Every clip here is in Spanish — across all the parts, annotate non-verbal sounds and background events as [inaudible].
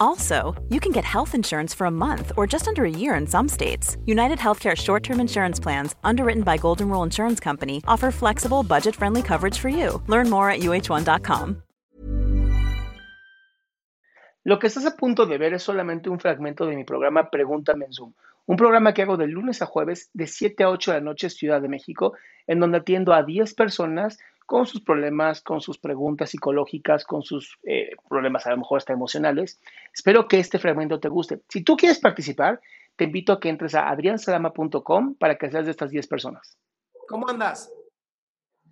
Also, you can get health insurance for a month or just under a year in some states. United Healthcare short term insurance plans, underwritten by Golden Rule Insurance Company, offer flexible, budget friendly coverage for you. Learn more at uh1.com. Lo que estás a punto de ver es solamente un fragmento de mi programa Pregúntame en Zoom, un programa que hago de lunes a jueves de 7 a 8 de la noche Ciudad de México, en donde atiendo a 10 personas con sus problemas, con sus preguntas psicológicas, con sus eh, problemas a lo mejor hasta emocionales. Espero que este fragmento te guste. Si tú quieres participar, te invito a que entres a adriansalama.com para que seas de estas 10 personas. ¿Cómo andas?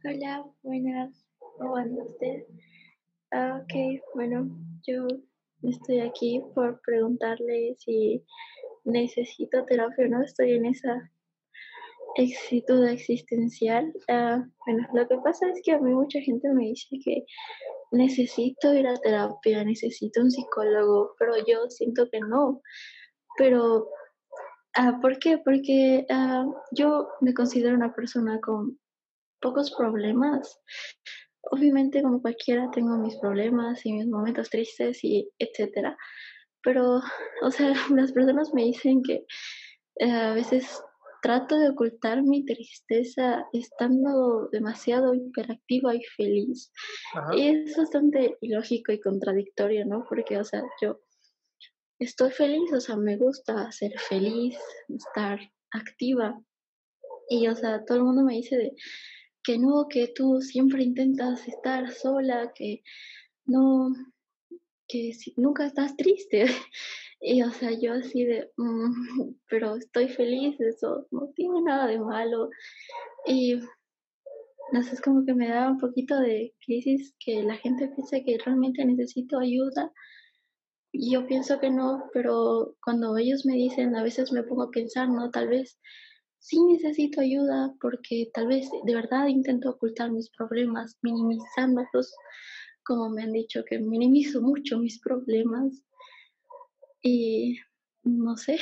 Hola, buenas. ¿Cómo anda usted? Ah, ok, bueno, yo estoy aquí por preguntarle si necesito terapia o no. Estoy en esa éxito existencial. Uh, bueno, lo que pasa es que a mí mucha gente me dice que necesito ir a terapia, necesito un psicólogo, pero yo siento que no. Pero, uh, ¿por qué? Porque uh, yo me considero una persona con pocos problemas. Obviamente, como cualquiera, tengo mis problemas y mis momentos tristes y etcétera. Pero, o sea, [laughs] las personas me dicen que a veces trato de ocultar mi tristeza estando demasiado hiperactiva y feliz. Y es bastante ilógico y contradictorio, ¿no? Porque, o sea, yo estoy feliz, o sea, me gusta ser feliz, estar activa. Y, o sea, todo el mundo me dice de que no, que tú siempre intentas estar sola, que no, que nunca estás triste. [laughs] Y o sea, yo así de, mm, [laughs] pero estoy feliz, eso no tiene nada de malo. Y no sé, es como que me da un poquito de crisis que la gente piensa que realmente necesito ayuda. Y yo pienso que no, pero cuando ellos me dicen, a veces me pongo a pensar, no, tal vez sí necesito ayuda porque tal vez de verdad intento ocultar mis problemas, minimizándolos, como me han dicho que minimizo mucho mis problemas y no sé.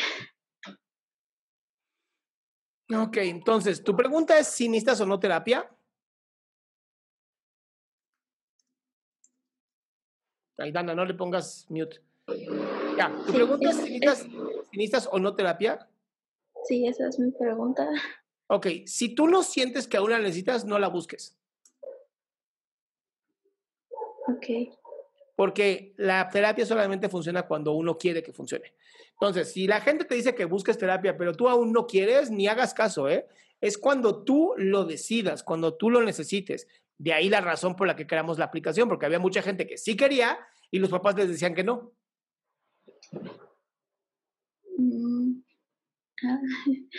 Ok, entonces, ¿tu pregunta es si necesitas o no terapia? Ay, Dana, no le pongas mute. Ya, ¿tu pregunta es, si necesitas, o no terapia? Sí, esa es mi pregunta. Ok, si tú no sientes que aún la necesitas, no la busques. Ok porque la terapia solamente funciona cuando uno quiere que funcione. Entonces, si la gente te dice que busques terapia, pero tú aún no quieres, ni hagas caso, ¿eh? Es cuando tú lo decidas, cuando tú lo necesites. De ahí la razón por la que creamos la aplicación, porque había mucha gente que sí quería y los papás les decían que no. Mm, ah, [laughs]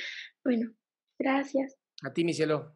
bueno, gracias. A ti, mi cielo.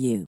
you.